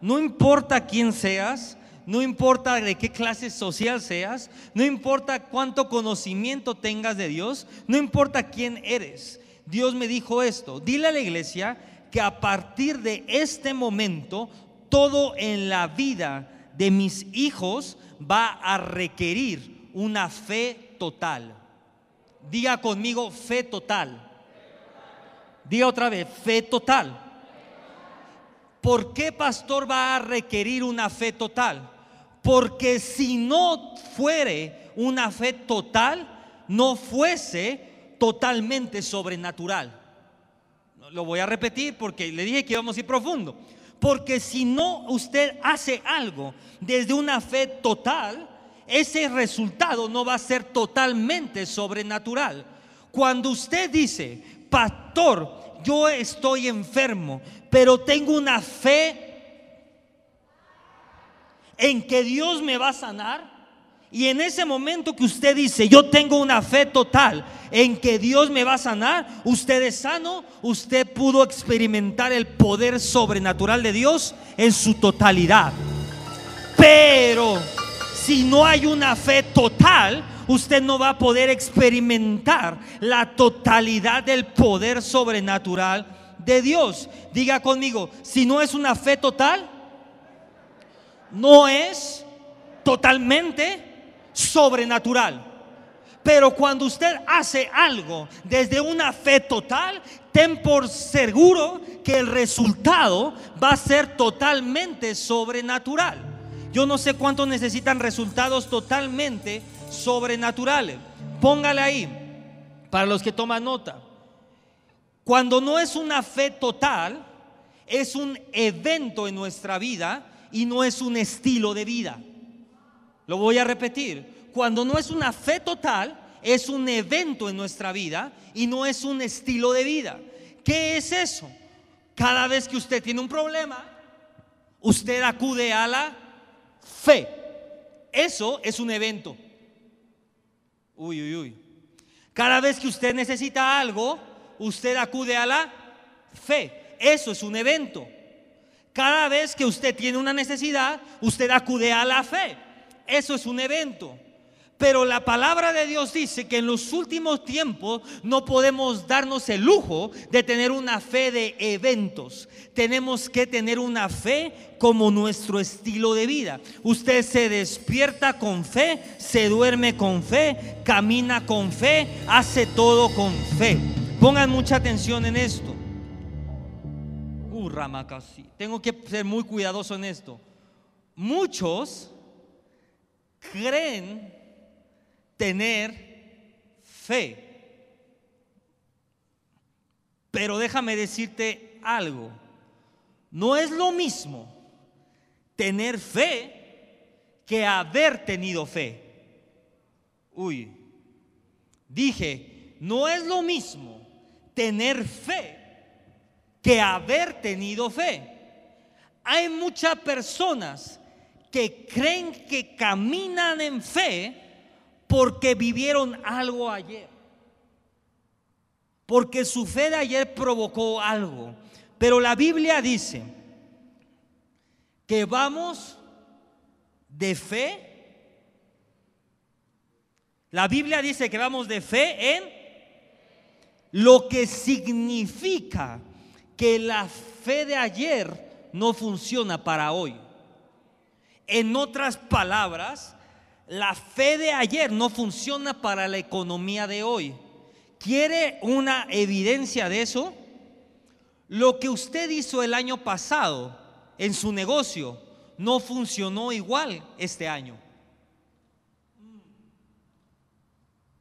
no importa quién seas, no importa de qué clase social seas, no importa cuánto conocimiento tengas de Dios, no importa quién eres. Dios me dijo esto, dile a la iglesia que a partir de este momento todo en la vida de mis hijos va a requerir una fe total. Diga conmigo fe total. Diga otra vez, fe total. ¿Por qué pastor va a requerir una fe total? Porque si no fuere una fe total, no fuese totalmente sobrenatural. Lo voy a repetir porque le dije que íbamos a ir profundo. Porque si no usted hace algo desde una fe total, ese resultado no va a ser totalmente sobrenatural. Cuando usted dice, pastor, yo estoy enfermo, pero tengo una fe en que Dios me va a sanar, y en ese momento que usted dice, yo tengo una fe total en que Dios me va a sanar, usted es sano, usted pudo experimentar el poder sobrenatural de Dios en su totalidad. Pero si no hay una fe total, usted no va a poder experimentar la totalidad del poder sobrenatural de Dios. Diga conmigo, si no es una fe total, no es totalmente sobrenatural. Pero cuando usted hace algo desde una fe total, ten por seguro que el resultado va a ser totalmente sobrenatural. Yo no sé cuántos necesitan resultados totalmente sobrenaturales. Póngale ahí, para los que toman nota. Cuando no es una fe total, es un evento en nuestra vida y no es un estilo de vida. Lo voy a repetir. Cuando no es una fe total, es un evento en nuestra vida y no es un estilo de vida. ¿Qué es eso? Cada vez que usted tiene un problema, usted acude a la fe. Eso es un evento. Uy, uy, uy. Cada vez que usted necesita algo, usted acude a la fe. Eso es un evento. Cada vez que usted tiene una necesidad, usted acude a la fe. Eso es un evento. Pero la palabra de Dios dice que en los últimos tiempos no podemos darnos el lujo de tener una fe de eventos. Tenemos que tener una fe como nuestro estilo de vida. Usted se despierta con fe, se duerme con fe, camina con fe, hace todo con fe. Pongan mucha atención en esto. Uh, Ramakasi. Tengo que ser muy cuidadoso en esto. Muchos creen tener fe. Pero déjame decirte algo. No es lo mismo tener fe que haber tenido fe. Uy, dije, no es lo mismo tener fe que haber tenido fe. Hay muchas personas que creen que caminan en fe porque vivieron algo ayer. Porque su fe de ayer provocó algo. Pero la Biblia dice que vamos de fe. La Biblia dice que vamos de fe en lo que significa que la fe de ayer no funciona para hoy. En otras palabras, la fe de ayer no funciona para la economía de hoy. ¿Quiere una evidencia de eso? Lo que usted hizo el año pasado en su negocio no funcionó igual este año.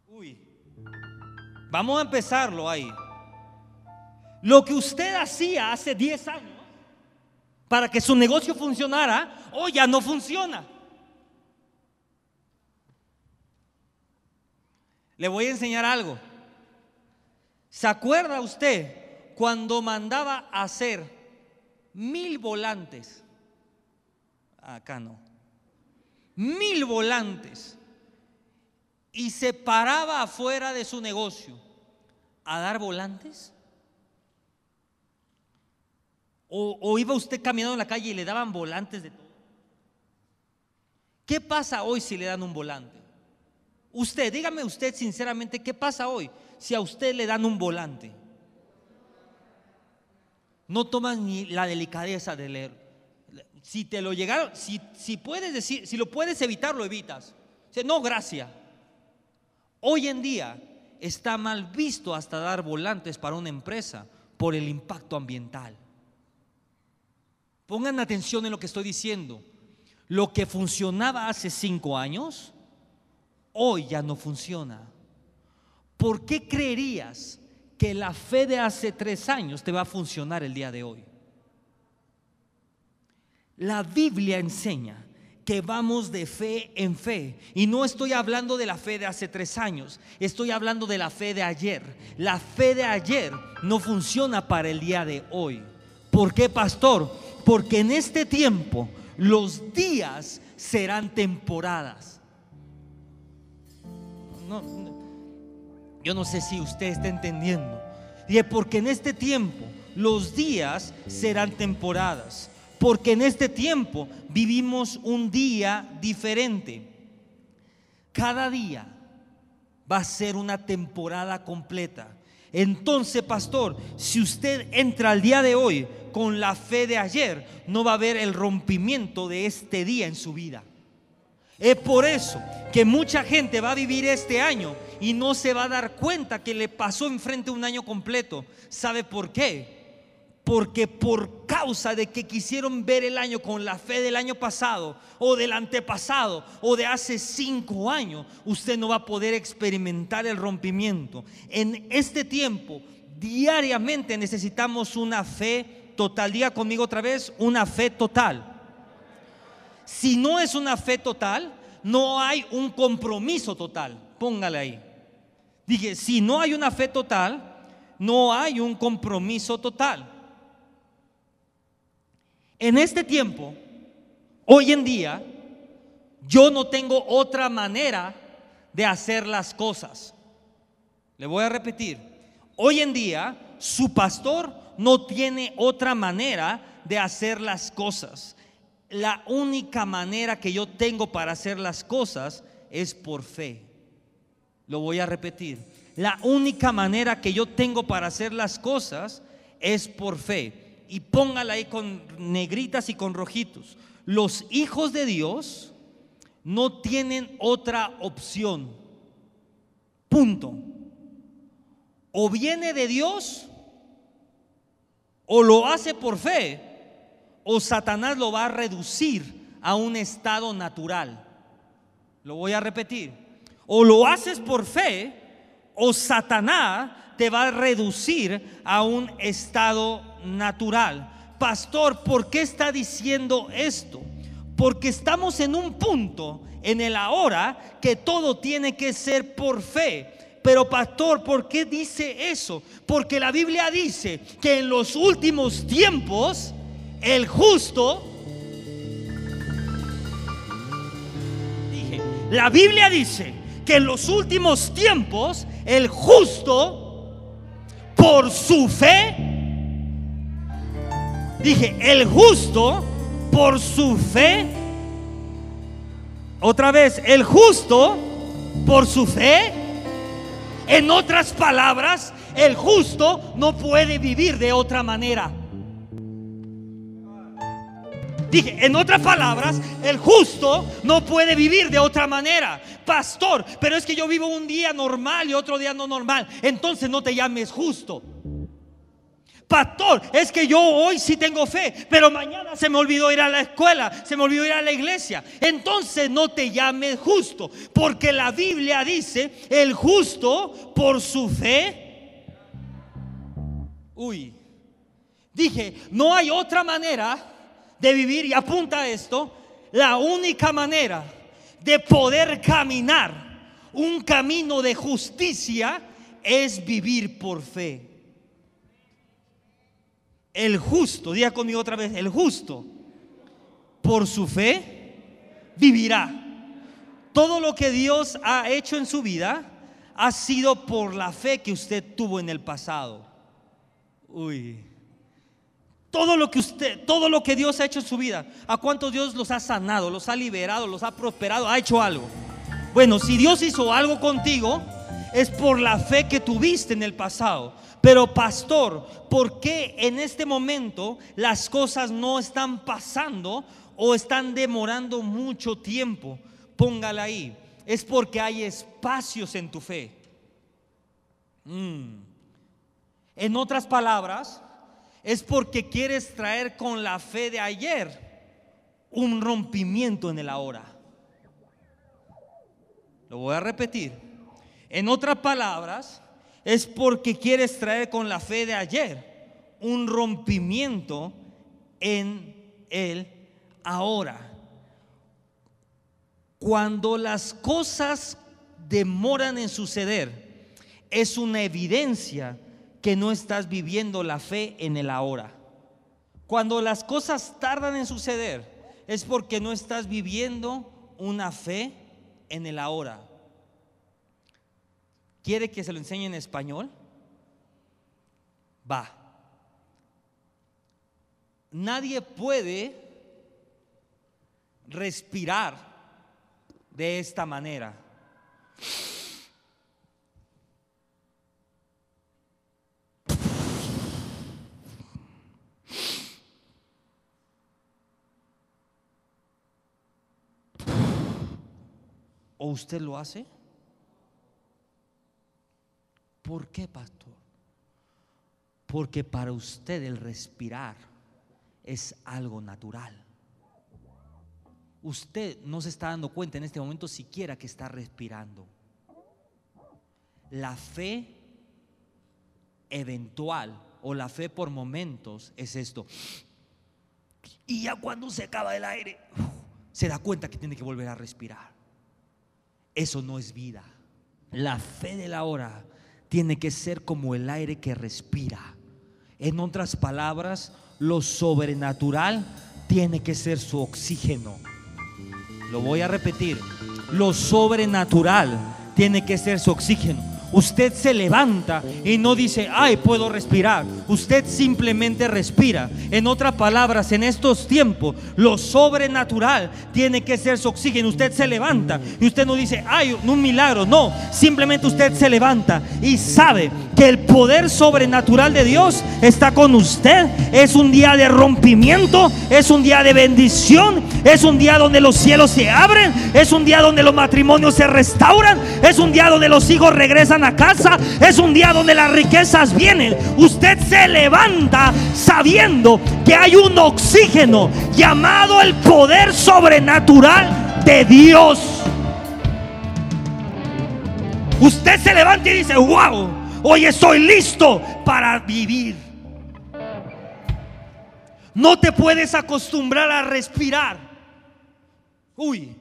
Uy, vamos a empezarlo ahí. Lo que usted hacía hace 10 años para que su negocio funcionara, hoy ya no funciona. Le voy a enseñar algo. ¿Se acuerda usted cuando mandaba hacer mil volantes? Acá no. Mil volantes. Y se paraba afuera de su negocio a dar volantes. O, o iba usted caminando en la calle y le daban volantes de todo. ¿Qué pasa hoy si le dan un volante? Usted, dígame usted sinceramente, ¿qué pasa hoy si a usted le dan un volante? No toman ni la delicadeza de leer. Si te lo llegaron, si, si puedes decir, si lo puedes evitar, lo evitas. Dice, no, gracias. Hoy en día está mal visto hasta dar volantes para una empresa por el impacto ambiental. Pongan atención en lo que estoy diciendo. Lo que funcionaba hace cinco años, hoy ya no funciona. ¿Por qué creerías que la fe de hace tres años te va a funcionar el día de hoy? La Biblia enseña que vamos de fe en fe. Y no estoy hablando de la fe de hace tres años, estoy hablando de la fe de ayer. La fe de ayer no funciona para el día de hoy. ¿Por qué, pastor? Porque en este tiempo los días serán temporadas. Yo no sé si usted está entendiendo. Y porque en este tiempo los días serán temporadas. Porque en este tiempo vivimos un día diferente. Cada día va a ser una temporada completa. Entonces, pastor, si usted entra al día de hoy con la fe de ayer, no va a haber el rompimiento de este día en su vida. Es por eso que mucha gente va a vivir este año y no se va a dar cuenta que le pasó enfrente un año completo. ¿Sabe por qué? Porque por causa de que quisieron ver el año con la fe del año pasado o del antepasado o de hace cinco años, usted no va a poder experimentar el rompimiento. En este tiempo, diariamente necesitamos una fe total. Diga conmigo otra vez, una fe total. Si no es una fe total, no hay un compromiso total. Póngale ahí. Dije, si no hay una fe total, no hay un compromiso total. En este tiempo, hoy en día, yo no tengo otra manera de hacer las cosas. Le voy a repetir, hoy en día su pastor no tiene otra manera de hacer las cosas. La única manera que yo tengo para hacer las cosas es por fe. Lo voy a repetir. La única manera que yo tengo para hacer las cosas es por fe y póngala ahí con negritas y con rojitos. Los hijos de Dios no tienen otra opción. Punto. O viene de Dios, o lo hace por fe, o Satanás lo va a reducir a un estado natural. Lo voy a repetir. O lo haces por fe, o Satanás te va a reducir a un estado natural. Pastor, ¿por qué está diciendo esto? Porque estamos en un punto en el ahora que todo tiene que ser por fe. Pero pastor, ¿por qué dice eso? Porque la Biblia dice que en los últimos tiempos el justo dije, la Biblia dice que en los últimos tiempos el justo por su fe. Dije, el justo por su fe. Otra vez, el justo por su fe. En otras palabras, el justo no puede vivir de otra manera. Dije, en otras palabras, el justo no puede vivir de otra manera. Pastor, pero es que yo vivo un día normal y otro día no normal. Entonces no te llames justo. Pastor, es que yo hoy sí tengo fe, pero mañana se me olvidó ir a la escuela, se me olvidó ir a la iglesia. Entonces no te llames justo, porque la Biblia dice, el justo por su fe. Uy, dije, no hay otra manera de vivir, y apunta esto, la única manera de poder caminar un camino de justicia es vivir por fe. El justo, diga conmigo otra vez, el justo, por su fe, vivirá. Todo lo que Dios ha hecho en su vida ha sido por la fe que usted tuvo en el pasado. Uy. Todo lo que usted, todo lo que Dios ha hecho en su vida, ¿a cuántos Dios los ha sanado, los ha liberado, los ha prosperado, ha hecho algo? Bueno, si Dios hizo algo contigo, es por la fe que tuviste en el pasado. Pero pastor, ¿por qué en este momento las cosas no están pasando o están demorando mucho tiempo? Póngala ahí. Es porque hay espacios en tu fe. Mm. En otras palabras, es porque quieres traer con la fe de ayer un rompimiento en el ahora. Lo voy a repetir. En otras palabras, es porque quieres traer con la fe de ayer un rompimiento en el ahora. Cuando las cosas demoran en suceder, es una evidencia que no estás viviendo la fe en el ahora. Cuando las cosas tardan en suceder, es porque no estás viviendo una fe en el ahora. ¿Quiere que se lo enseñe en español? Va. Nadie puede respirar de esta manera. ¿O usted lo hace? ¿Por qué, pastor? Porque para usted el respirar es algo natural. Usted no se está dando cuenta en este momento siquiera que está respirando. La fe eventual o la fe por momentos es esto. Y ya cuando se acaba el aire, se da cuenta que tiene que volver a respirar. Eso no es vida. La fe de la hora tiene que ser como el aire que respira. En otras palabras, lo sobrenatural tiene que ser su oxígeno. Lo voy a repetir. Lo sobrenatural tiene que ser su oxígeno. Usted se levanta y no dice, ay, puedo respirar. Usted simplemente respira. En otras palabras, en estos tiempos, lo sobrenatural tiene que ser su oxígeno. Usted se levanta y usted no dice, ay, un milagro. No, simplemente usted se levanta y sabe que el poder sobrenatural de Dios está con usted. Es un día de rompimiento, es un día de bendición, es un día donde los cielos se abren, es un día donde los matrimonios se restauran, es un día donde los hijos regresan a casa. Es un día donde las riquezas vienen. Usted se levanta sabiendo que hay un oxígeno llamado el poder sobrenatural de Dios. Usted se levanta y dice, wow, hoy estoy listo para vivir. No te puedes acostumbrar a respirar. Uy,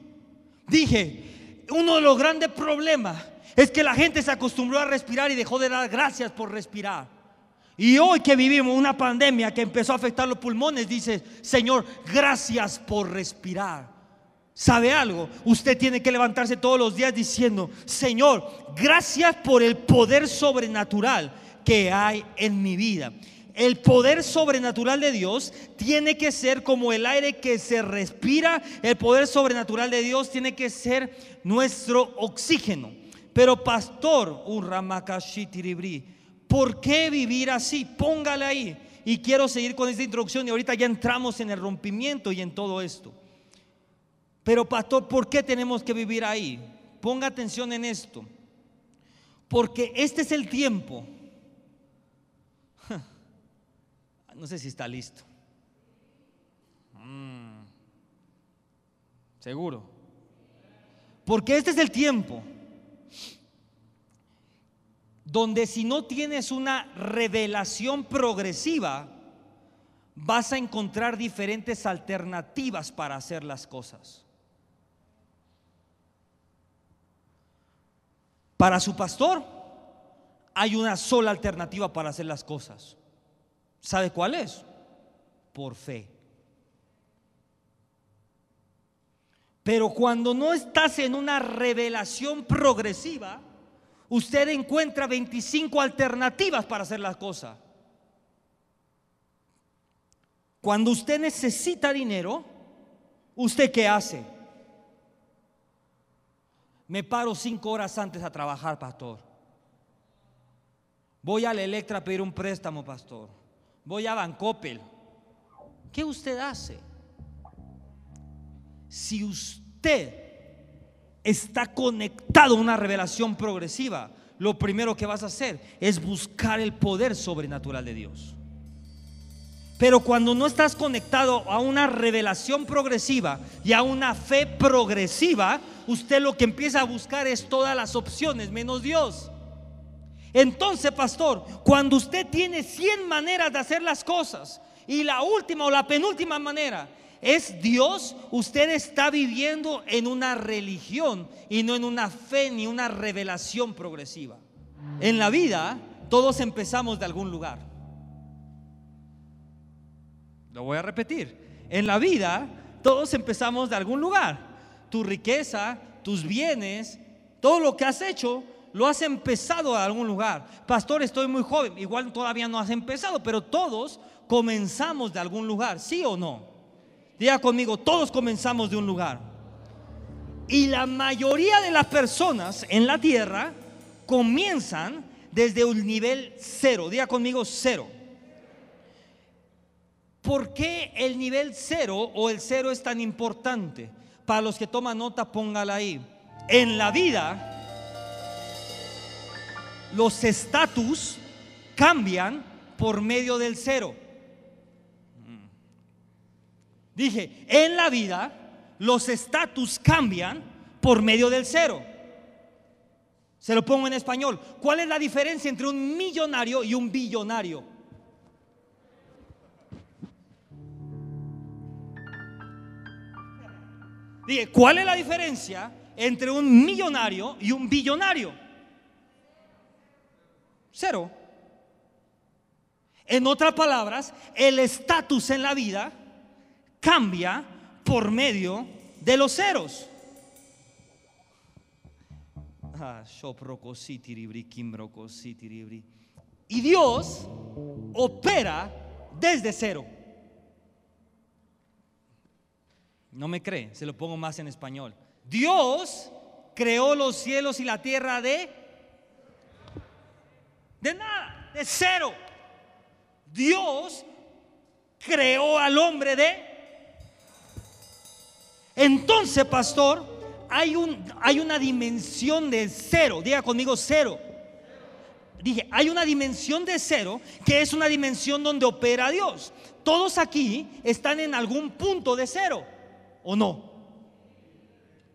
dije, uno de los grandes problemas es que la gente se acostumbró a respirar y dejó de dar gracias por respirar. Y hoy que vivimos una pandemia que empezó a afectar los pulmones, dice, Señor, gracias por respirar. ¿Sabe algo? Usted tiene que levantarse todos los días diciendo, Señor, gracias por el poder sobrenatural que hay en mi vida. El poder sobrenatural de Dios tiene que ser como el aire que se respira. El poder sobrenatural de Dios tiene que ser nuestro oxígeno. Pero pastor, ¿por qué vivir así? Póngale ahí. Y quiero seguir con esta introducción y ahorita ya entramos en el rompimiento y en todo esto. Pero pastor, ¿por qué tenemos que vivir ahí? Ponga atención en esto. Porque este es el tiempo. No sé si está listo. Mm. Seguro. Porque este es el tiempo donde si no tienes una revelación progresiva, vas a encontrar diferentes alternativas para hacer las cosas. Para su pastor hay una sola alternativa para hacer las cosas. ¿Sabe cuál es? Por fe. Pero cuando no estás en una revelación progresiva, usted encuentra 25 alternativas para hacer las cosas. Cuando usted necesita dinero, ¿usted qué hace? Me paro cinco horas antes a trabajar, pastor. Voy a la Electra a pedir un préstamo, pastor. Voy a Bancopel. ¿Qué usted hace? Si usted está conectado a una revelación progresiva, lo primero que vas a hacer es buscar el poder sobrenatural de Dios. Pero cuando no estás conectado a una revelación progresiva y a una fe progresiva, usted lo que empieza a buscar es todas las opciones menos Dios. Entonces, pastor, cuando usted tiene 100 maneras de hacer las cosas y la última o la penúltima manera es Dios, usted está viviendo en una religión y no en una fe ni una revelación progresiva. En la vida todos empezamos de algún lugar. Lo voy a repetir. En la vida todos empezamos de algún lugar. Tu riqueza, tus bienes, todo lo que has hecho, lo has empezado de algún lugar. Pastor, estoy muy joven. Igual todavía no has empezado, pero todos comenzamos de algún lugar, ¿sí o no? Diga conmigo, todos comenzamos de un lugar. Y la mayoría de las personas en la tierra comienzan desde un nivel cero. Diga conmigo cero. ¿Por qué el nivel cero o el cero es tan importante? Para los que toman nota, póngala ahí. En la vida, los estatus cambian por medio del cero. Dije, en la vida los estatus cambian por medio del cero. Se lo pongo en español. ¿Cuál es la diferencia entre un millonario y un billonario? Dije, ¿cuál es la diferencia entre un millonario y un billonario? Cero. En otras palabras, el estatus en la vida cambia por medio de los ceros. Ah, y Dios opera desde cero. No me cree, se lo pongo más en español. Dios creó los cielos y la tierra de de nada, de cero. Dios creó al hombre de entonces, pastor, hay, un, hay una dimensión de cero. Diga conmigo cero. Dije, hay una dimensión de cero que es una dimensión donde opera Dios. Todos aquí están en algún punto de cero, ¿o no?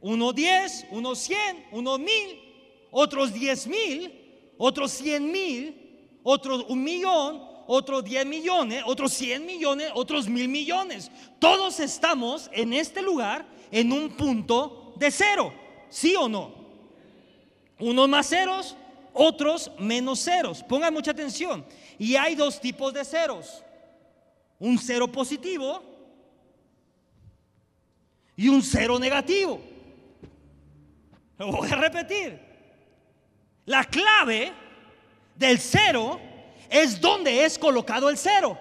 Uno diez, uno cien, uno mil, otros diez mil, otros cien mil, otros un millón, otros diez millones, otros cien millones, otros mil millones. Todos estamos en este lugar en un punto de cero, ¿sí o no? Unos más ceros, otros menos ceros. Pongan mucha atención. Y hay dos tipos de ceros. Un cero positivo y un cero negativo. Lo voy a repetir. La clave del cero es donde es colocado el cero.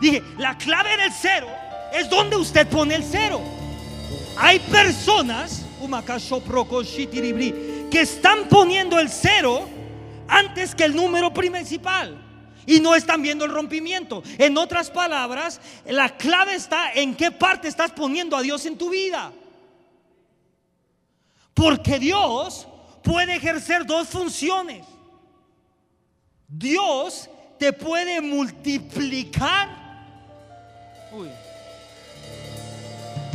Dije, la clave del cero es donde usted pone el cero. Hay personas que están poniendo el cero antes que el número principal y no están viendo el rompimiento. En otras palabras, la clave está en qué parte estás poniendo a Dios en tu vida. Porque Dios puede ejercer dos funciones. Dios te puede multiplicar. Uy.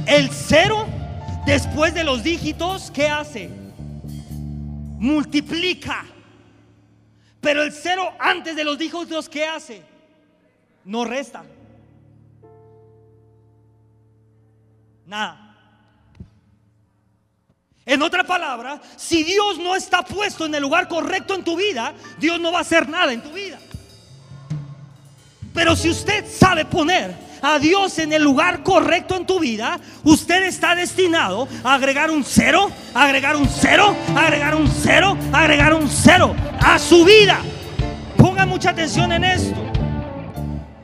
El cero, después de los dígitos, ¿qué hace? Multiplica. Pero el cero antes de los dígitos, ¿qué hace? No resta. Nada. En otra palabra, si Dios no está puesto en el lugar correcto en tu vida, Dios no va a hacer nada en tu vida. Pero si usted sabe poner a Dios en el lugar correcto en tu vida, usted está destinado a agregar un cero, agregar un cero, agregar un cero, agregar un cero a su vida. Ponga mucha atención en esto.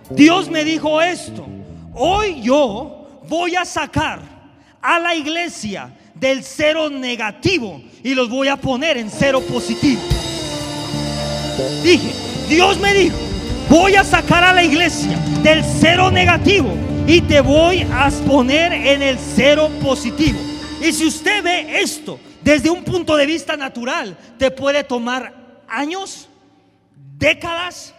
Dios me dijo esto. Hoy yo voy a sacar a la iglesia del cero negativo y los voy a poner en cero positivo. Dije, Dios me dijo, voy a sacar a la iglesia del cero negativo y te voy a poner en el cero positivo. Y si usted ve esto desde un punto de vista natural, te puede tomar años, décadas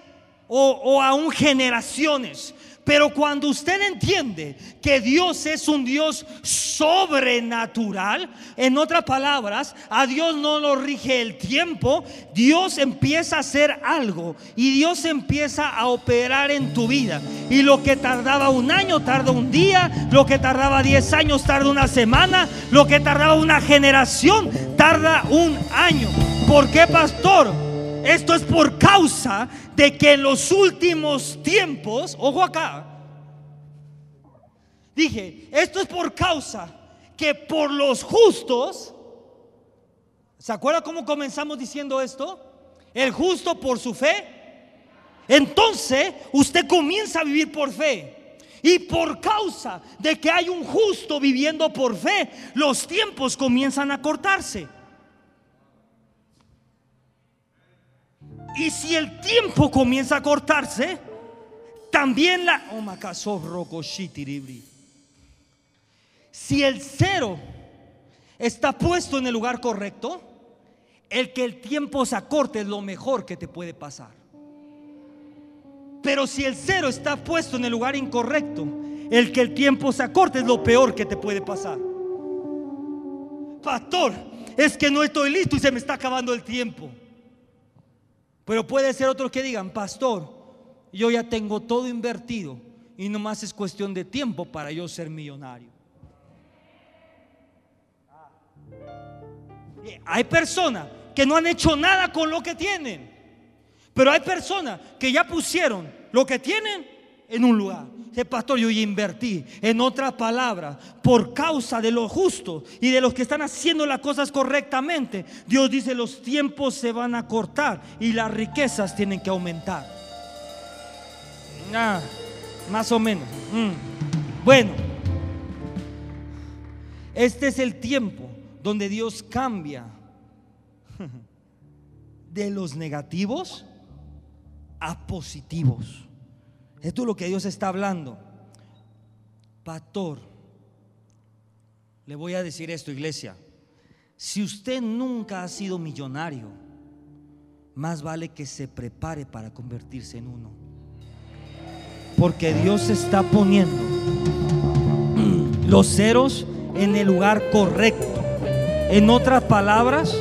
o, o aún generaciones. Pero cuando usted entiende que Dios es un Dios sobrenatural, en otras palabras, a Dios no lo rige el tiempo, Dios empieza a hacer algo y Dios empieza a operar en tu vida. Y lo que tardaba un año, tarda un día, lo que tardaba 10 años, tarda una semana, lo que tardaba una generación, tarda un año. ¿Por qué, pastor? Esto es por causa de que en los últimos tiempos, ojo acá, dije, esto es por causa que por los justos, ¿se acuerda cómo comenzamos diciendo esto? El justo por su fe. Entonces usted comienza a vivir por fe. Y por causa de que hay un justo viviendo por fe, los tiempos comienzan a cortarse. Y si el tiempo comienza a cortarse, también la... Oh, si el cero está puesto en el lugar correcto, el que el tiempo se acorte es lo mejor que te puede pasar. Pero si el cero está puesto en el lugar incorrecto, el que el tiempo se acorte es lo peor que te puede pasar. Pastor, es que no estoy listo y se me está acabando el tiempo. Pero puede ser otros que digan, pastor, yo ya tengo todo invertido y nomás es cuestión de tiempo para yo ser millonario. Hay personas que no han hecho nada con lo que tienen, pero hay personas que ya pusieron lo que tienen en un lugar. Dice, pastor, yo ya invertí. En otras palabras, por causa de los justos y de los que están haciendo las cosas correctamente, Dios dice, los tiempos se van a cortar y las riquezas tienen que aumentar. Ah, más o menos. Mm. Bueno, este es el tiempo donde Dios cambia de los negativos a positivos. Esto es lo que Dios está hablando. Pastor, le voy a decir esto, iglesia. Si usted nunca ha sido millonario, más vale que se prepare para convertirse en uno. Porque Dios está poniendo los ceros en el lugar correcto. En otras palabras,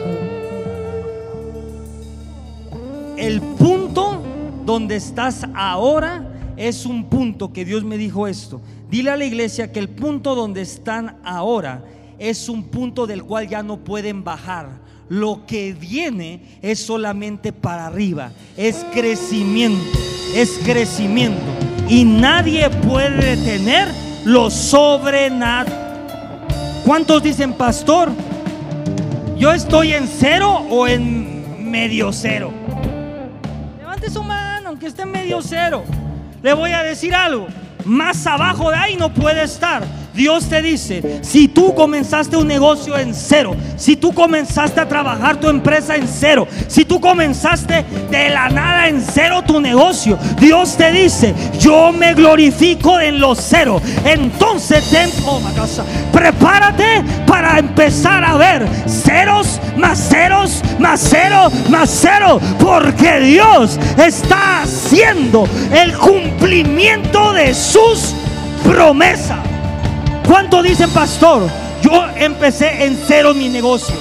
el punto donde estás ahora es un punto que Dios me dijo esto. Dile a la iglesia que el punto donde están ahora es un punto del cual ya no pueden bajar. Lo que viene es solamente para arriba. Es crecimiento. Es crecimiento. Y nadie puede detener lo sobrenatural. ¿Cuántos dicen, pastor? ¿Yo estoy en cero o en medio cero? Levante su mano, aunque esté en medio cero. Le voy a decir algo. Más abajo de ahí no puede estar. Dios te dice, si tú comenzaste un negocio en cero, si tú comenzaste a trabajar tu empresa en cero, si tú comenzaste de la nada en cero tu negocio, Dios te dice, yo me glorifico en los cero. Entonces, ten, oh, prepárate para empezar a ver ceros más ceros más cero más cero, porque Dios está haciendo el cumplimiento de sus promesas. ¿Cuánto dicen, pastor? Yo empecé en cero mi negocio.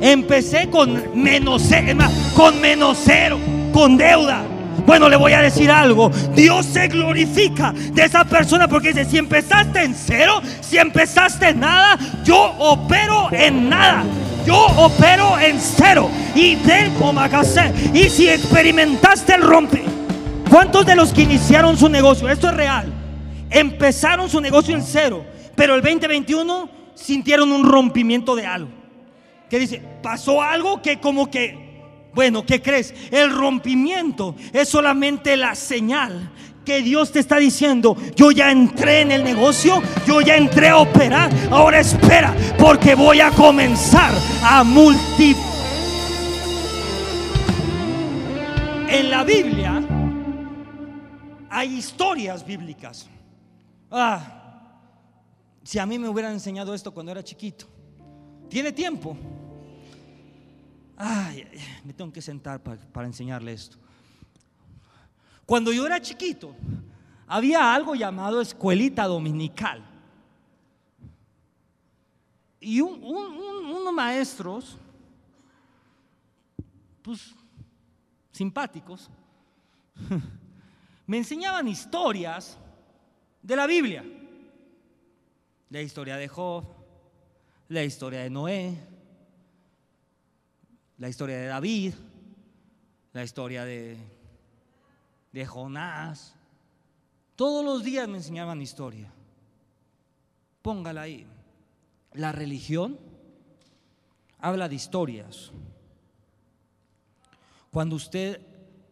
Empecé con menos cero, con menos con deuda. Bueno, le voy a decir algo. Dios se glorifica de esa persona porque dice, si empezaste en cero, si empezaste en nada, yo opero en nada. Yo opero en cero. Y ven como Y si experimentaste el rompe. ¿Cuántos de los que iniciaron su negocio? Esto es real empezaron su negocio en cero, pero el 2021 sintieron un rompimiento de algo. Que dice, pasó algo que como que Bueno, ¿qué crees? El rompimiento es solamente la señal que Dios te está diciendo, yo ya entré en el negocio, yo ya entré a operar, ahora espera, porque voy a comenzar a multiplicar. En la Biblia hay historias bíblicas. Ah, si a mí me hubieran enseñado esto cuando era chiquito, tiene tiempo. Ay, me tengo que sentar para, para enseñarle esto. Cuando yo era chiquito, había algo llamado escuelita dominical. Y un- un- un- unos maestros, pues simpáticos, me enseñaban historias de la Biblia. La historia de Job, la historia de Noé, la historia de David, la historia de, de Jonás. Todos los días me enseñaban historia. Póngala ahí. La religión habla de historias. Cuando usted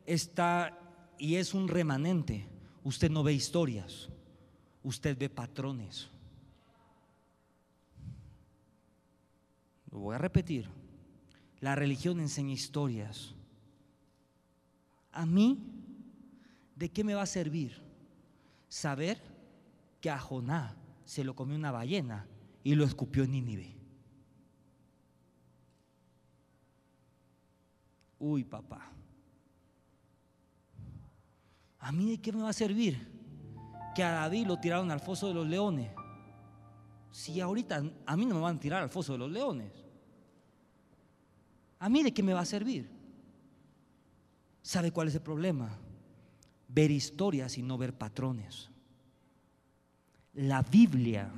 está y es un remanente, usted no ve historias, usted ve patrones. Lo voy a repetir. La religión enseña historias. A mí, ¿de qué me va a servir saber que a Joná se lo comió una ballena y lo escupió en Nínive? Uy, papá. ¿A mí de qué me va a servir que a David lo tiraron al foso de los leones? Si ahorita a mí no me van a tirar al foso de los leones. ¿A mí de qué me va a servir? ¿Sabe cuál es el problema? Ver historias y no ver patrones. La Biblia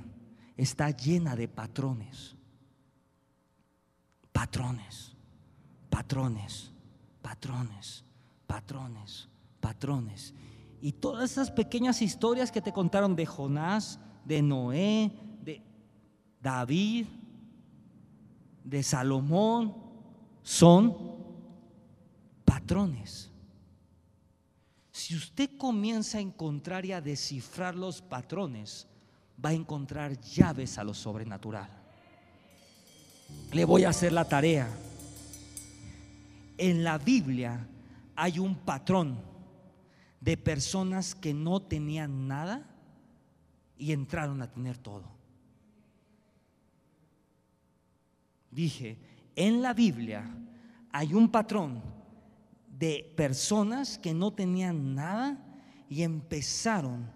está llena de patrones. Patrones, patrones, patrones, patrones, patrones. Y todas esas pequeñas historias que te contaron de Jonás, de Noé, de David, de Salomón, son patrones. Si usted comienza a encontrar y a descifrar los patrones, va a encontrar llaves a lo sobrenatural. Le voy a hacer la tarea. En la Biblia hay un patrón de personas que no tenían nada y entraron a tener todo. Dije, en la Biblia hay un patrón de personas que no tenían nada y empezaron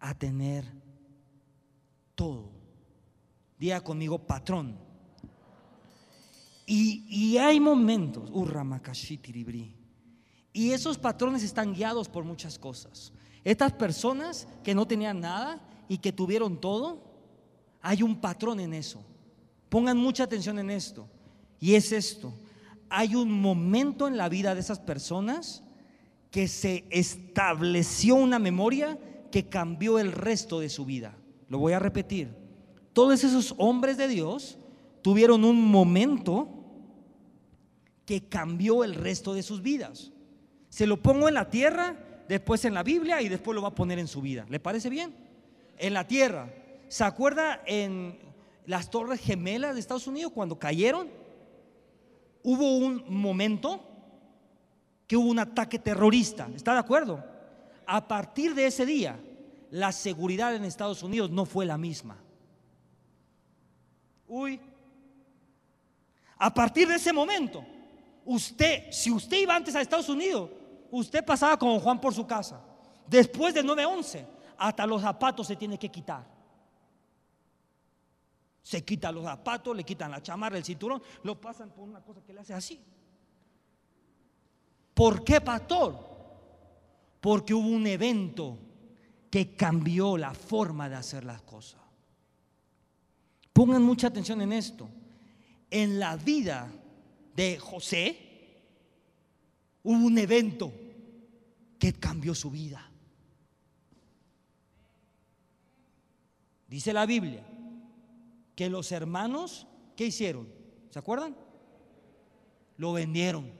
a tener todo. Diga conmigo, patrón. Y, y hay momentos, Urramakashitiribri, y esos patrones están guiados por muchas cosas. Estas personas que no tenían nada y que tuvieron todo, hay un patrón en eso. Pongan mucha atención en esto. Y es esto. Hay un momento en la vida de esas personas que se estableció una memoria que cambió el resto de su vida. Lo voy a repetir. Todos esos hombres de Dios tuvieron un momento que cambió el resto de sus vidas. Se lo pongo en la tierra, después en la Biblia y después lo va a poner en su vida. ¿Le parece bien? En la tierra. ¿Se acuerda en las torres gemelas de Estados Unidos cuando cayeron? Hubo un momento que hubo un ataque terrorista. ¿Está de acuerdo? A partir de ese día, la seguridad en Estados Unidos no fue la misma. Uy. A partir de ese momento, usted, si usted iba antes a Estados Unidos, usted pasaba como Juan por su casa. Después del 9-11, hasta los zapatos se tiene que quitar. Se quitan los zapatos, le quitan la chamarra, el cinturón, lo pasan por una cosa que le hace así. ¿Por qué, pastor? Porque hubo un evento que cambió la forma de hacer las cosas. Pongan mucha atención en esto. En la vida de José hubo un evento que cambió su vida. Dice la Biblia que los hermanos, ¿qué hicieron? ¿Se acuerdan? Lo vendieron.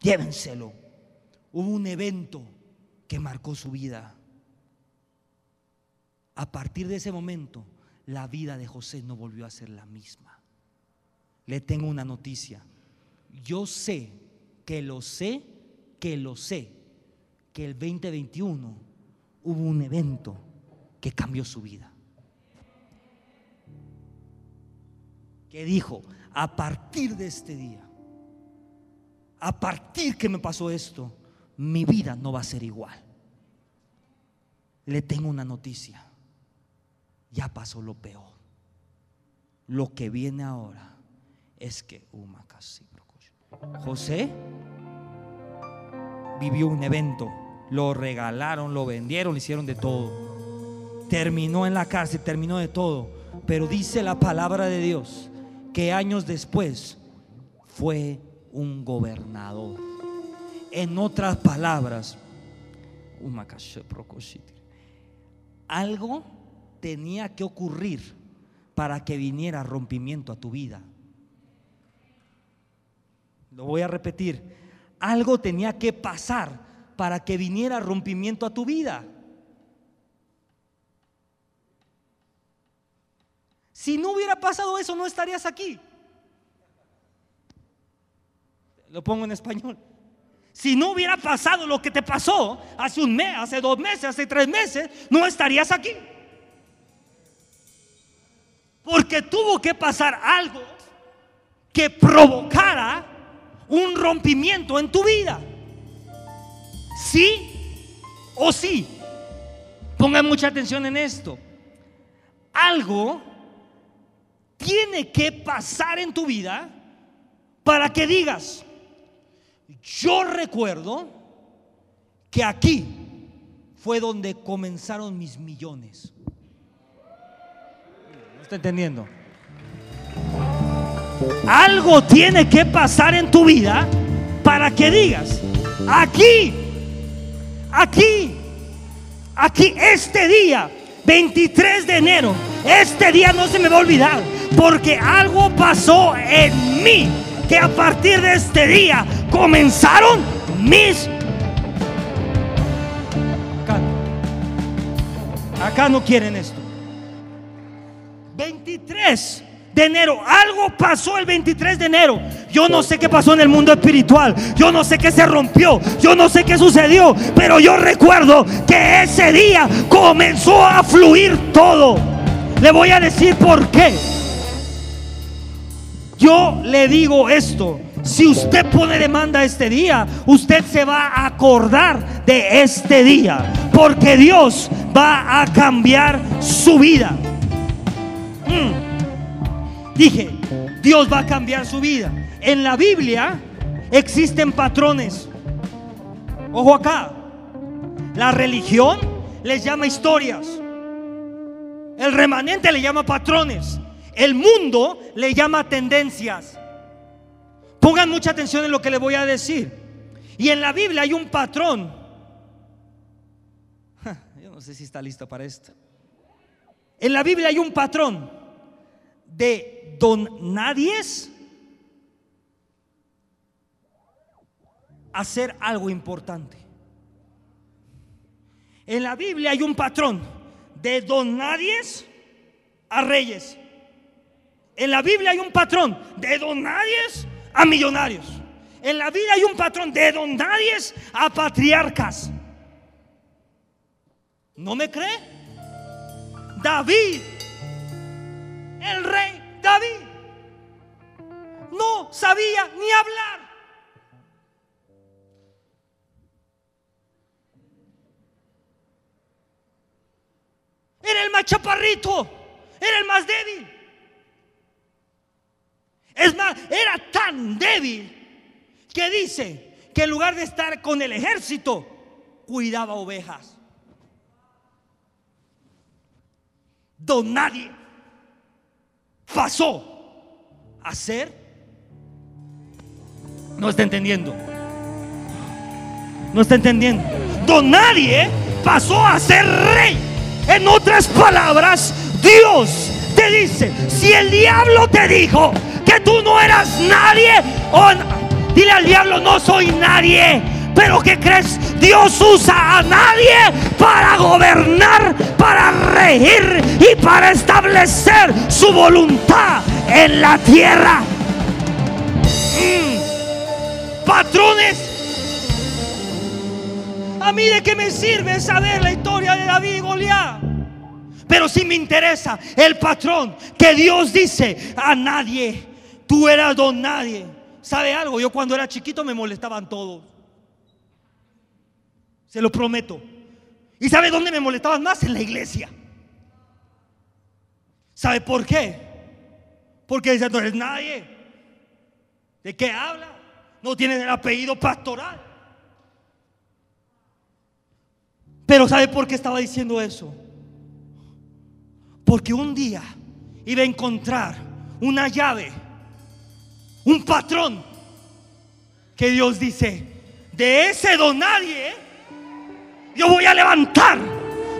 llévenselo. Hubo un evento que marcó su vida. A partir de ese momento, la vida de José no volvió a ser la misma. Le tengo una noticia. Yo sé que lo sé, que lo sé, que el 2021 hubo un evento que cambió su vida. Que dijo, a partir de este día, a partir que me pasó esto, mi vida no va a ser igual. Le tengo una noticia. Ya pasó lo peor. Lo que viene ahora es que José vivió un evento. Lo regalaron, lo vendieron, lo hicieron de todo. Terminó en la cárcel, terminó de todo. Pero dice la palabra de Dios que años después fue un gobernador. En otras palabras, algo tenía que ocurrir para que viniera rompimiento a tu vida. Lo voy a repetir. Algo tenía que pasar para que viniera rompimiento a tu vida. Si no hubiera pasado eso, no estarías aquí. Lo pongo en español. Si no hubiera pasado lo que te pasó hace un mes, hace dos meses, hace tres meses, no estarías aquí. Porque tuvo que pasar algo que provocara un rompimiento en tu vida. ¿Sí o sí? Pongan mucha atención en esto. Algo tiene que pasar en tu vida para que digas, yo recuerdo que aquí fue donde comenzaron mis millones. ¿No está entendiendo? Algo tiene que pasar en tu vida para que digas, aquí, aquí, aquí, este día, 23 de enero, este día no se me va a olvidar, porque algo pasó en mí, que a partir de este día comenzaron mis... Acá, acá no quieren esto. 23 de enero. Algo pasó el 23 de enero. Yo no sé qué pasó en el mundo espiritual. Yo no sé qué se rompió. Yo no sé qué sucedió. Pero yo recuerdo que ese día comenzó a fluir todo. Le voy a decir por qué. Yo le digo esto. Si usted pone demanda este día, usted se va a acordar de este día. Porque Dios va a cambiar su vida. Mm. Dije, Dios va a cambiar su vida. En la Biblia existen patrones. Ojo acá. La religión les llama historias. El remanente le llama patrones. El mundo le llama tendencias. Pongan mucha atención en lo que le voy a decir. Y en la Biblia hay un patrón. Yo no sé si está listo para esto. En la Biblia hay un patrón de don nadies hacer algo importante. En la Biblia hay un patrón de don nadies a reyes. En la Biblia hay un patrón de don nadies a millonarios. En la Biblia hay un patrón de don nadies a patriarcas. ¿No me cree? David, el rey David no sabía ni hablar. Era el más chaparrito, era el más débil. Es más, era tan débil que dice que en lugar de estar con el ejército, cuidaba ovejas. Don nadie pasó a ser, no está entendiendo, no está entendiendo. Don nadie pasó a ser rey. En otras palabras, Dios te dice, si el diablo te dijo que tú no eras nadie, Dile al diablo, no soy nadie. Pero ¿qué crees? Dios usa a nadie para gobernar, para regir y para establecer su voluntad en la tierra. Mm. Patrones. A mí de qué me sirve saber la historia de David y Goliat. Pero si me interesa el patrón que Dios dice a nadie, tú eras don nadie. ¿Sabe algo? Yo cuando era chiquito me molestaban todos. Se lo prometo. ¿Y sabe dónde me molestaban más? En la iglesia. ¿Sabe por qué? Porque dice, no eres nadie. ¿De qué habla? No tienes el apellido pastoral. Pero ¿sabe por qué estaba diciendo eso? Porque un día iba a encontrar una llave, un patrón, que Dios dice, de ese don nadie, yo voy a levantar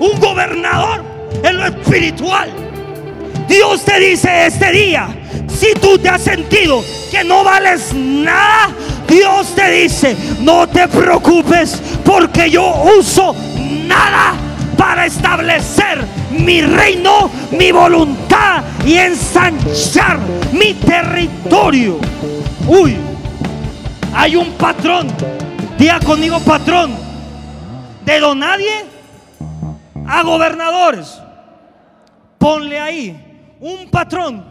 un gobernador en lo espiritual. Dios te dice este día, si tú te has sentido que no vales nada, Dios te dice, no te preocupes porque yo uso nada para establecer mi reino, mi voluntad y ensanchar mi territorio. Uy, hay un patrón, diga conmigo patrón, de don nadie a gobernadores. Ponle ahí un patrón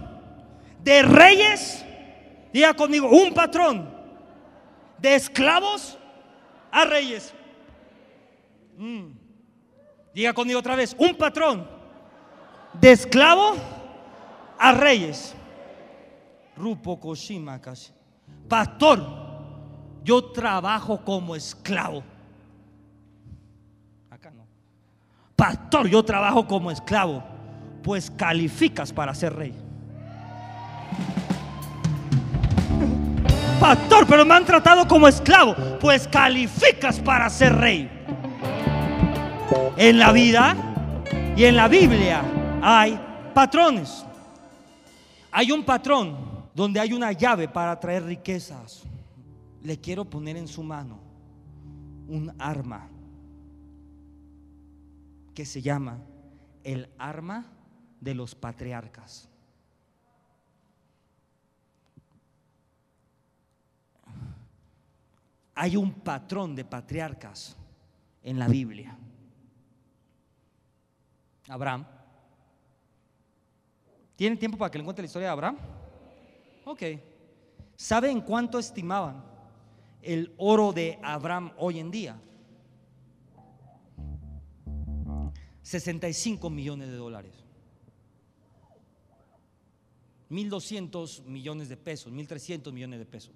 de reyes, diga conmigo, un patrón de esclavos a reyes. Mm. Diga conmigo otra vez, un patrón de esclavo a reyes. Rupo Koshima Pastor, yo trabajo como esclavo. Pastor, yo trabajo como esclavo. Pues calificas para ser rey. Pastor, pero me han tratado como esclavo. Pues calificas para ser rey. En la vida y en la Biblia hay patrones. Hay un patrón donde hay una llave para traer riquezas. Le quiero poner en su mano un arma que se llama el arma de los patriarcas. Hay un patrón de patriarcas en la Biblia. Abraham. ¿Tienen tiempo para que le cuente la historia de Abraham? Ok. ¿Sabe en cuánto estimaban el oro de Abraham hoy en día? 65 millones de dólares. 1.200 millones de pesos, 1.300 millones de pesos.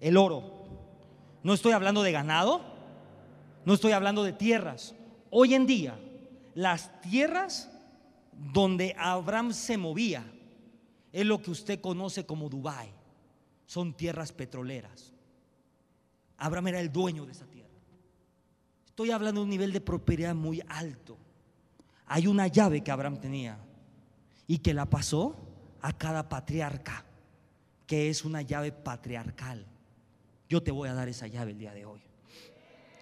El oro. No estoy hablando de ganado, no estoy hablando de tierras. Hoy en día, las tierras donde Abraham se movía es lo que usted conoce como Dubai. Son tierras petroleras. Abraham era el dueño de esa tierra. Estoy hablando de un nivel de propiedad muy alto. Hay una llave que Abraham tenía y que la pasó a cada patriarca, que es una llave patriarcal. Yo te voy a dar esa llave el día de hoy.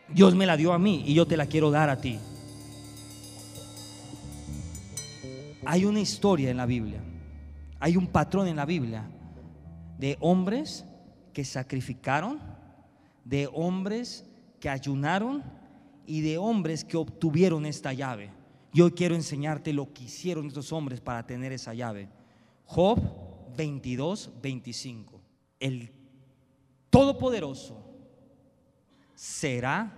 Dios me la dio a mí y yo te la quiero dar a ti. Hay una historia en la Biblia, hay un patrón en la Biblia de hombres que sacrificaron, de hombres que ayunaron y de hombres que obtuvieron esta llave. Yo quiero enseñarte lo que hicieron estos hombres para tener esa llave. Job 22, 25. El Todopoderoso será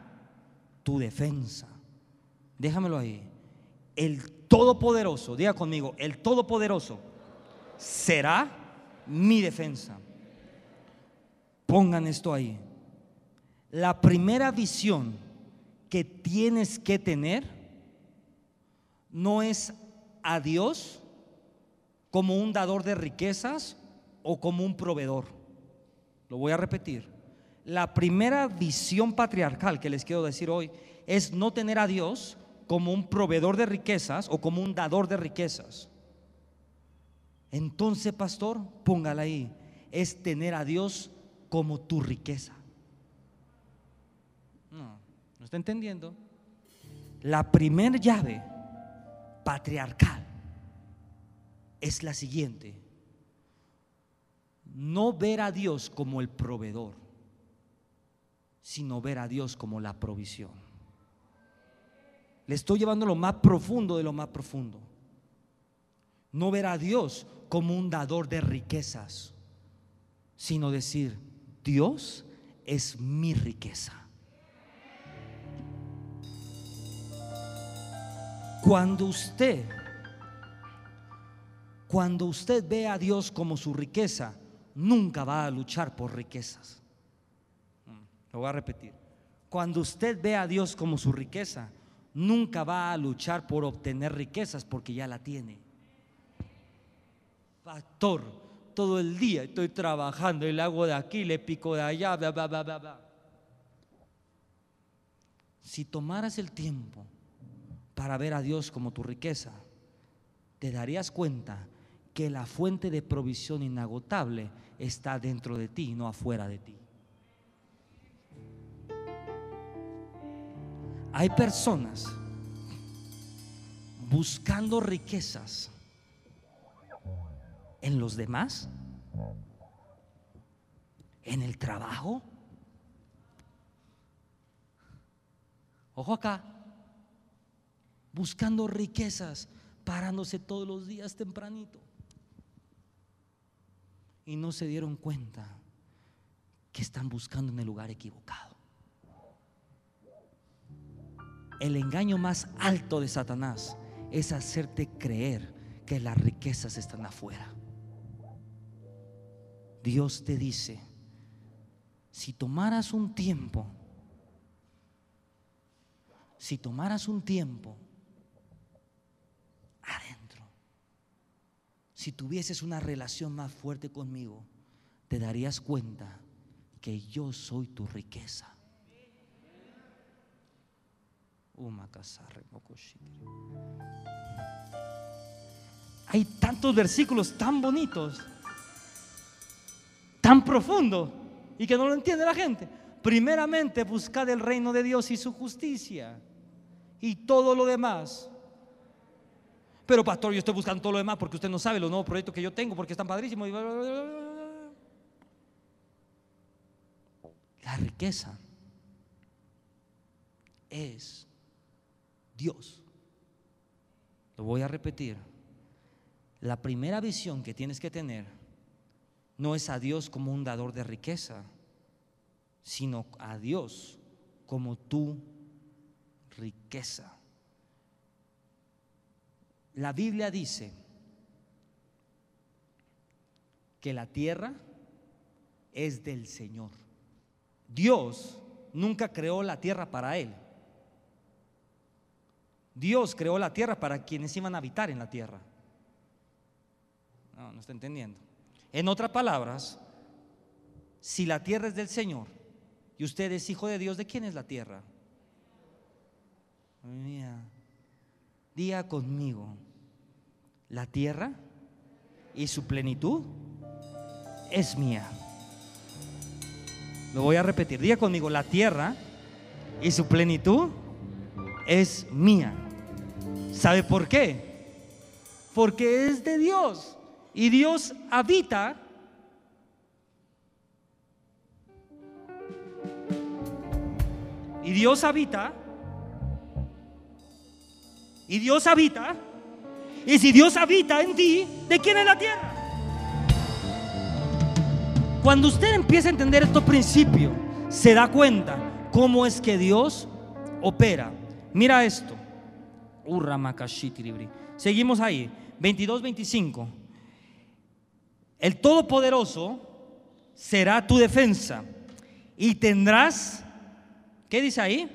tu defensa. Déjamelo ahí. El Todopoderoso, diga conmigo, el Todopoderoso será mi defensa. Pongan esto ahí. La primera visión que tienes que tener no es a Dios como un dador de riquezas o como un proveedor. Lo voy a repetir. La primera visión patriarcal que les quiero decir hoy es no tener a Dios como un proveedor de riquezas o como un dador de riquezas. Entonces, pastor, póngala ahí. Es tener a Dios como tu riqueza. No, no está entendiendo. La primer llave patriarcal es la siguiente. No ver a Dios como el proveedor, sino ver a Dios como la provisión. Le estoy llevando lo más profundo de lo más profundo. No ver a Dios como un dador de riquezas, sino decir, Dios es mi riqueza. Cuando usted, cuando usted ve a Dios como su riqueza, nunca va a luchar por riquezas. Lo voy a repetir. Cuando usted ve a Dios como su riqueza, nunca va a luchar por obtener riquezas porque ya la tiene. Pastor, todo el día estoy trabajando y le hago de aquí, le pico de allá, bla, bla, bla, bla. Si tomaras el tiempo para ver a Dios como tu riqueza, te darías cuenta que la fuente de provisión inagotable está dentro de ti, no afuera de ti. Hay personas buscando riquezas en los demás, en el trabajo. Ojo acá, buscando riquezas, parándose todos los días tempranito. Y no se dieron cuenta que están buscando en el lugar equivocado. El engaño más alto de Satanás es hacerte creer que las riquezas están afuera. Dios te dice, si tomaras un tiempo, si tomaras un tiempo si tuvieses una relación más fuerte conmigo, te darías cuenta que yo soy tu riqueza. Hay tantos versículos tan bonitos, tan profundos, y que no lo entiende la gente. Primeramente, buscad el reino de Dios y su justicia, y todo lo demás. Pero pastor, yo estoy buscando todo lo demás porque usted no sabe los nuevos proyectos que yo tengo, porque están padrísimos. La riqueza es Dios. Lo voy a repetir. La primera visión que tienes que tener no es a Dios como un dador de riqueza, sino a Dios como tu riqueza. La Biblia dice que la tierra es del Señor. Dios nunca creó la tierra para Él. Dios creó la tierra para quienes iban a habitar en la tierra. No, no está entendiendo. En otras palabras, si la tierra es del Señor y usted es hijo de Dios, ¿de quién es la tierra? Diga conmigo, la tierra y su plenitud es mía. Lo voy a repetir. Diga conmigo, la tierra y su plenitud es mía. ¿Sabe por qué? Porque es de Dios y Dios habita y Dios habita y Dios habita y si Dios habita en ti, ¿de quién es la tierra? Cuando usted empieza a entender estos principios, se da cuenta cómo es que Dios opera. Mira esto. Seguimos ahí. 22, 25. El Todopoderoso será tu defensa y tendrás, ¿qué dice ahí?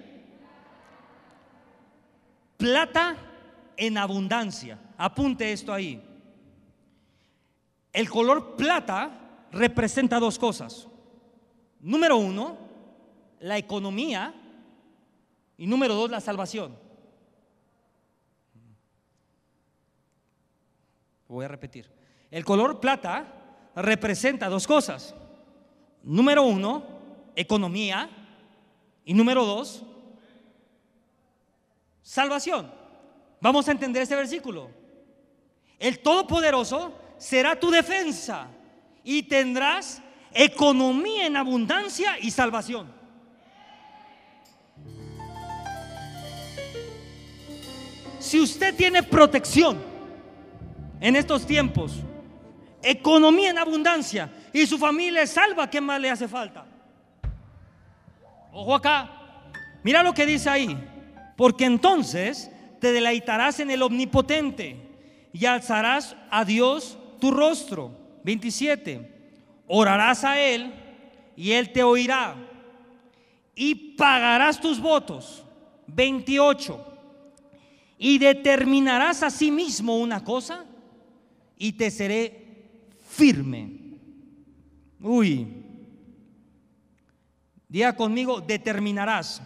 Plata en abundancia. Apunte esto ahí. El color plata representa dos cosas. Número uno, la economía y número dos, la salvación. Voy a repetir. El color plata representa dos cosas. número uno, economía. Y número dos, salvación. Vamos a entender este versículo. El Todopoderoso será tu defensa y tendrás economía en abundancia y salvación. Si usted tiene protección en estos tiempos, economía en abundancia y su familia es salva, ¿qué más le hace falta? Ojo acá, mira lo que dice ahí, porque entonces te deleitarás en el omnipotente y alzarás a Dios tu rostro. 27. Orarás a Él y Él te oirá y pagarás tus votos. 28. Y determinarás a sí mismo una cosa y te seré firme. Uy. Diga conmigo, determinarás.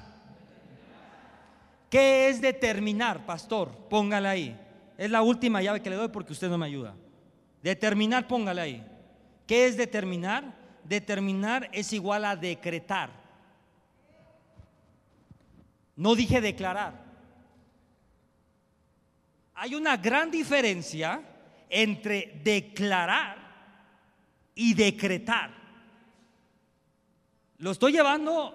¿Qué es determinar, pastor? Póngala ahí. Es la última llave que le doy porque usted no me ayuda. Determinar, póngala ahí. ¿Qué es determinar? Determinar es igual a decretar. No dije declarar. Hay una gran diferencia entre declarar y decretar. Lo estoy llevando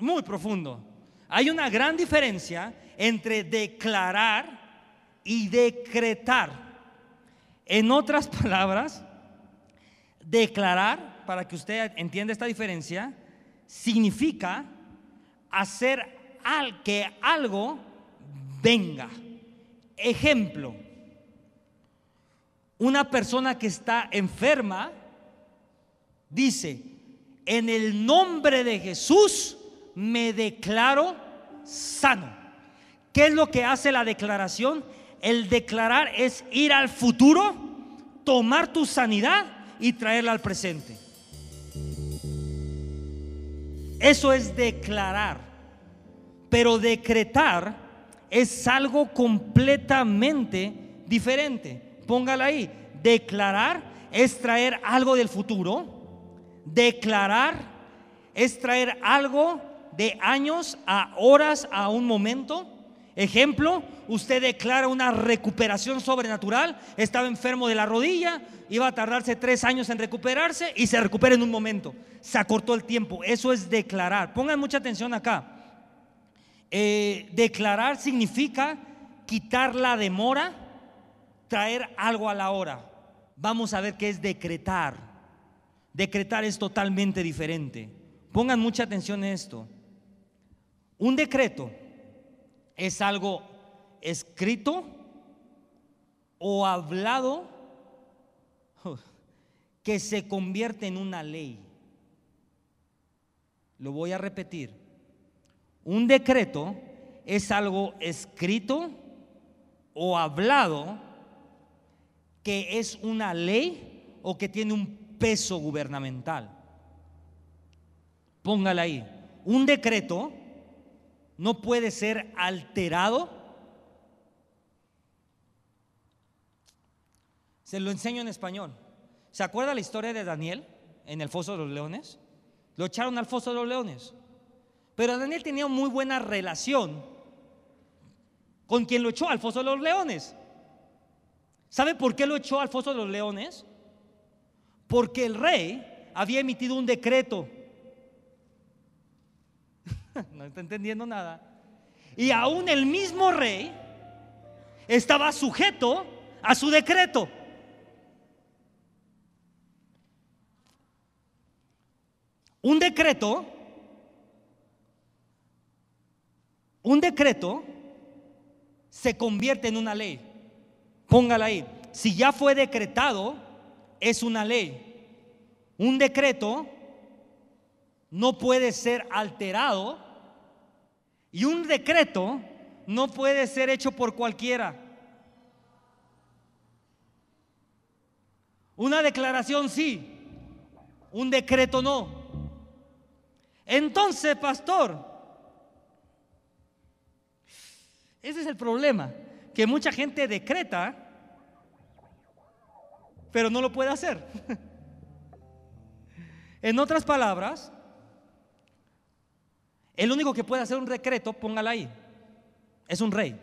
muy profundo. Hay una gran diferencia entre declarar y decretar. En otras palabras, declarar, para que usted entienda esta diferencia, significa hacer al que algo venga. Ejemplo, una persona que está enferma dice, en el nombre de Jesús me declaro sano. ¿Qué es lo que hace la declaración? El declarar es ir al futuro, tomar tu sanidad y traerla al presente. Eso es declarar. Pero decretar es algo completamente diferente. Póngala ahí. Declarar es traer algo del futuro. Declarar es traer algo de años a horas a un momento. Ejemplo, usted declara una recuperación sobrenatural, estaba enfermo de la rodilla, iba a tardarse tres años en recuperarse y se recupera en un momento. Se acortó el tiempo. Eso es declarar. Pongan mucha atención acá. Eh, declarar significa quitar la demora, traer algo a la hora. Vamos a ver qué es decretar. Decretar es totalmente diferente. Pongan mucha atención en esto. Un decreto es algo escrito o hablado que se convierte en una ley. Lo voy a repetir. Un decreto es algo escrito o hablado que es una ley o que tiene un peso gubernamental. Póngala ahí. Un decreto no puede ser alterado. Se lo enseño en español. ¿Se acuerda la historia de Daniel en el foso de los leones? Lo echaron al foso de los leones. Pero Daniel tenía muy buena relación con quien lo echó al foso de los leones. ¿Sabe por qué lo echó al foso de los leones? Porque el rey había emitido un decreto no está entendiendo nada. Y aún el mismo rey estaba sujeto a su decreto. Un decreto, un decreto se convierte en una ley. Póngala ahí. Si ya fue decretado, es una ley. Un decreto no puede ser alterado y un decreto no puede ser hecho por cualquiera. Una declaración sí, un decreto no. Entonces, pastor, ese es el problema, que mucha gente decreta, pero no lo puede hacer. En otras palabras, el único que puede hacer un decreto, póngala ahí, es un rey.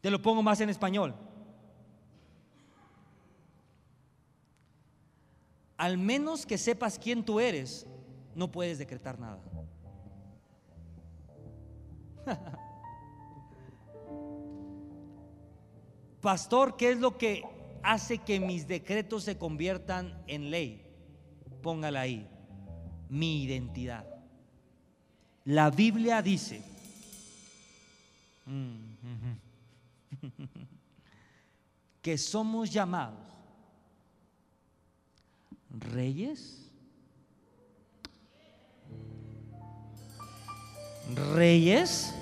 Te lo pongo más en español. Al menos que sepas quién tú eres, no puedes decretar nada. Pastor, ¿qué es lo que hace que mis decretos se conviertan en ley? Póngala ahí. Mi identidad. La Biblia dice que somos llamados reyes, reyes,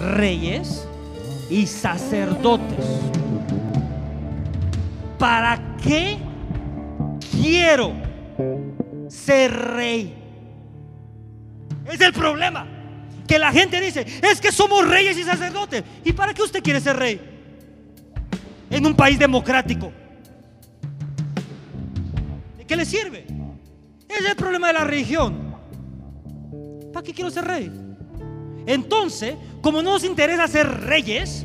reyes y sacerdotes. ¿Para qué quiero ser rey? Es el problema. Que la gente dice, es que somos reyes y sacerdotes. ¿Y para qué usted quiere ser rey? En un país democrático. ¿De qué le sirve? Es el problema de la religión. ¿Para qué quiero ser rey? Entonces, como no nos interesa ser reyes,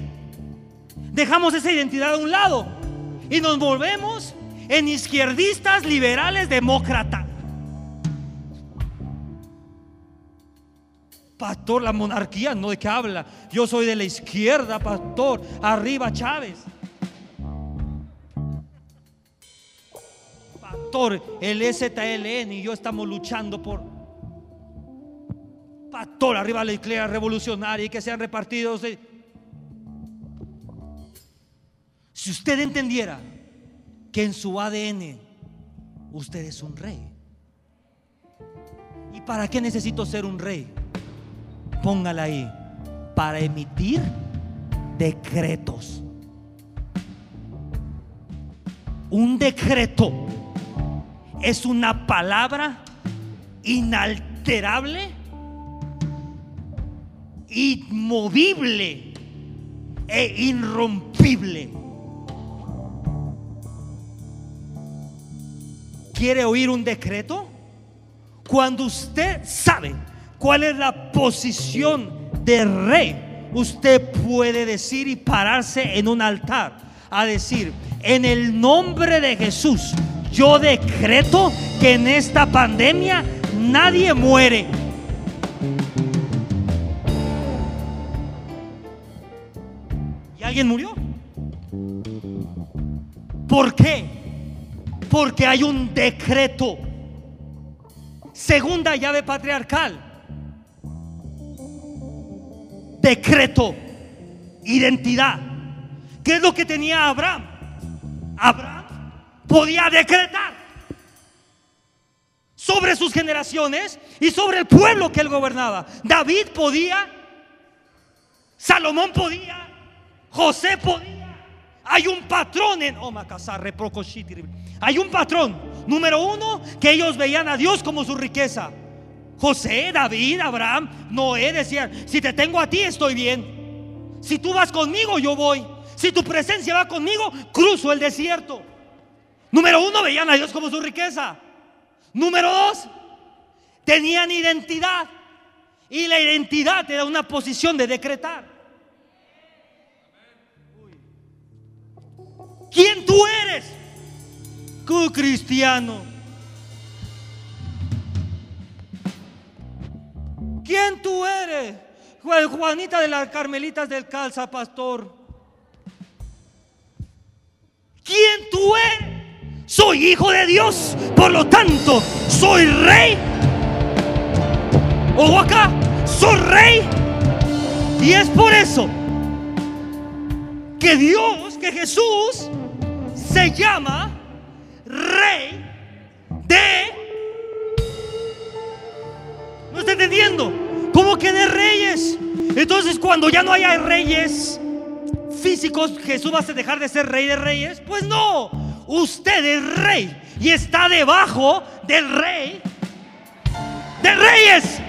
dejamos esa identidad a un lado y nos volvemos en izquierdistas, liberales, demócratas. Pastor, la monarquía, no de qué habla. Yo soy de la izquierda, pastor. Arriba Chávez. Pastor, el STLN y yo estamos luchando por pastor, arriba la iglesia revolucionaria y que sean repartidos. Si usted entendiera que en su ADN usted es un rey. ¿Y para qué necesito ser un rey? Póngala ahí. Para emitir decretos. Un decreto es una palabra inalterable inmovible e irrompible. ¿Quiere oír un decreto? Cuando usted sabe cuál es la posición de rey, usted puede decir y pararse en un altar a decir, en el nombre de Jesús, yo decreto que en esta pandemia nadie muere alguien murió. ¿Por qué? Porque hay un decreto. Segunda llave patriarcal. Decreto. Identidad. ¿Qué es lo que tenía Abraham? Abraham podía decretar sobre sus generaciones y sobre el pueblo que él gobernaba. David podía, Salomón podía, José podía. Hay un patrón en Hay un patrón. Número uno, que ellos veían a Dios como su riqueza. José, David, Abraham, Noé decían, si te tengo a ti estoy bien. Si tú vas conmigo, yo voy. Si tu presencia va conmigo, cruzo el desierto. Número uno, veían a Dios como su riqueza. Número dos, tenían identidad. Y la identidad era una posición de decretar. ¿Quién tú eres? Cristiano. ¿Quién tú eres? Juanita de las Carmelitas del Calza, pastor. ¿Quién tú eres? Soy hijo de Dios, por lo tanto, soy rey. Ojo acá, soy rey. Y es por eso que Dios, que Jesús se llama Rey de... ¿No está entendiendo? ¿Cómo que de reyes? Entonces cuando ya no haya reyes físicos, Jesús va a dejar de ser rey de reyes. Pues no, usted es rey y está debajo del rey de reyes.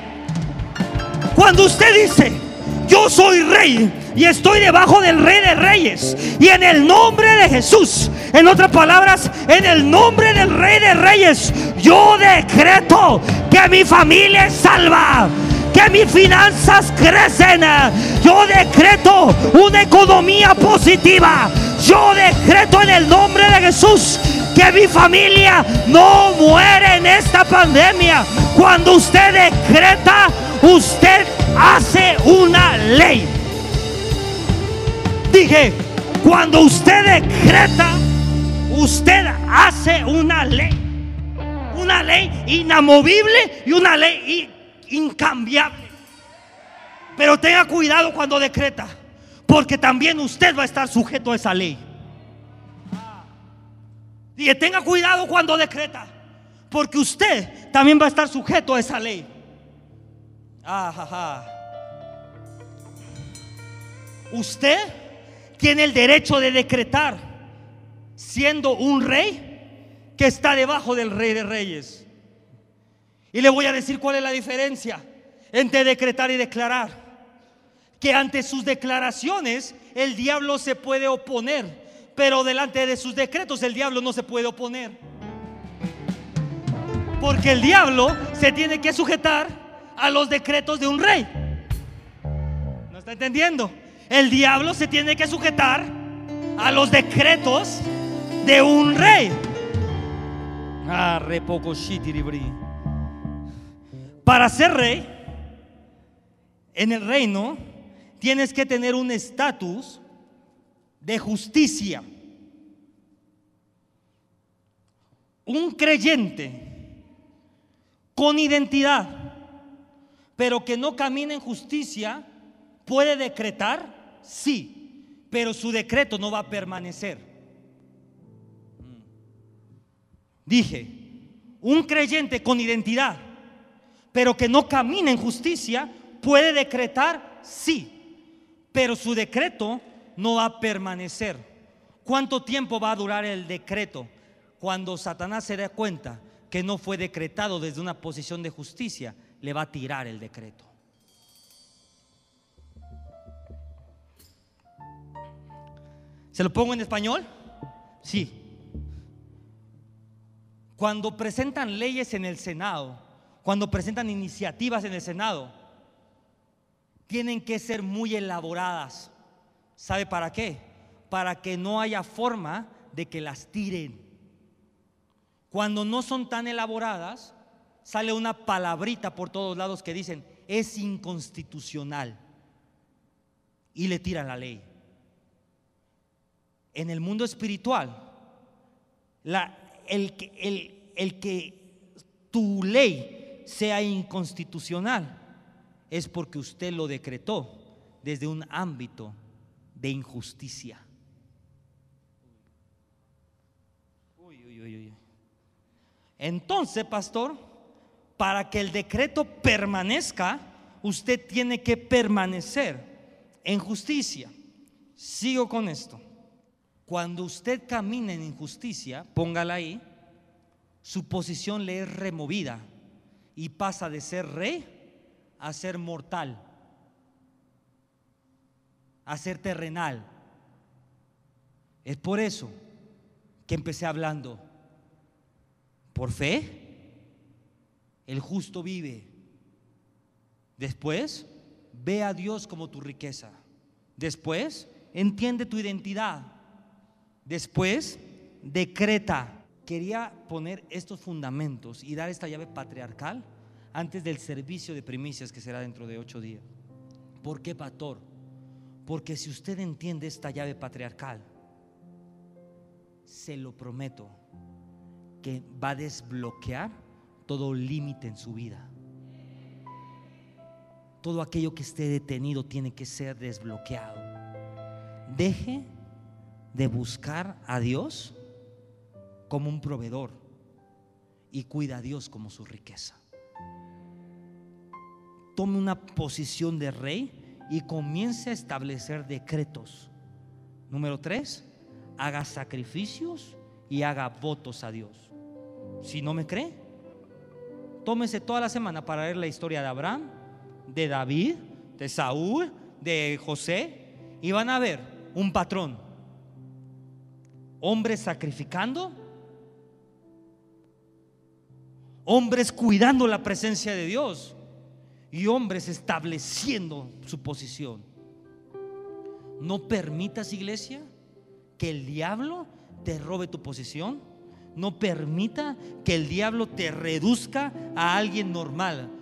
Cuando usted dice, yo soy rey, y estoy debajo del Rey de Reyes. Y en el nombre de Jesús, en otras palabras, en el nombre del Rey de Reyes, yo decreto que mi familia es salva que mis finanzas crecen. Yo decreto una economía positiva. Yo decreto en el nombre de Jesús que mi familia no muere en esta pandemia. Cuando usted decreta, usted hace una ley. Dije, cuando usted decreta, usted hace una ley. Una ley inamovible y una ley incambiable. Pero tenga cuidado cuando decreta, porque también usted va a estar sujeto a esa ley. Y tenga cuidado cuando decreta, porque usted también va a estar sujeto a esa ley. Usted tiene el derecho de decretar siendo un rey que está debajo del rey de reyes. Y le voy a decir cuál es la diferencia entre decretar y declarar. Que ante sus declaraciones el diablo se puede oponer, pero delante de sus decretos el diablo no se puede oponer. Porque el diablo se tiene que sujetar a los decretos de un rey. ¿No está entendiendo? El diablo se tiene que sujetar a los decretos de un rey. Para ser rey, en el reino, tienes que tener un estatus de justicia. Un creyente con identidad, pero que no camina en justicia, puede decretar, sí, pero su decreto no va a permanecer. Dije, un creyente con identidad, pero que no camina en justicia, puede decretar sí, pero su decreto no va a permanecer. ¿Cuánto tiempo va a durar el decreto? Cuando Satanás se dé cuenta que no fue decretado desde una posición de justicia, le va a tirar el decreto. ¿Se lo pongo en español? Sí. Cuando presentan leyes en el Senado, cuando presentan iniciativas en el Senado, tienen que ser muy elaboradas. ¿Sabe para qué? Para que no haya forma de que las tiren. Cuando no son tan elaboradas, sale una palabrita por todos lados que dicen, es inconstitucional. Y le tiran la ley. En el mundo espiritual, el, el, el que tu ley sea inconstitucional es porque usted lo decretó desde un ámbito de injusticia. Entonces, pastor, para que el decreto permanezca, usted tiene que permanecer en justicia. Sigo con esto. Cuando usted camina en injusticia, póngala ahí, su posición le es removida y pasa de ser rey a ser mortal, a ser terrenal. Es por eso que empecé hablando. Por fe, el justo vive. Después, ve a Dios como tu riqueza. Después, entiende tu identidad. Después, decreta quería poner estos fundamentos y dar esta llave patriarcal antes del servicio de primicias que será dentro de ocho días. ¿Por qué, pastor? Porque si usted entiende esta llave patriarcal, se lo prometo que va a desbloquear todo límite en su vida. Todo aquello que esté detenido tiene que ser desbloqueado. Deje de buscar a Dios como un proveedor y cuida a Dios como su riqueza. Tome una posición de rey y comience a establecer decretos. Número tres, haga sacrificios y haga votos a Dios. Si no me cree, tómese toda la semana para ver la historia de Abraham, de David, de Saúl, de José Y van a ver un patrón. Hombres sacrificando. Hombres cuidando la presencia de Dios. Y hombres estableciendo su posición. No permitas, iglesia, que el diablo te robe tu posición. No permita que el diablo te reduzca a alguien normal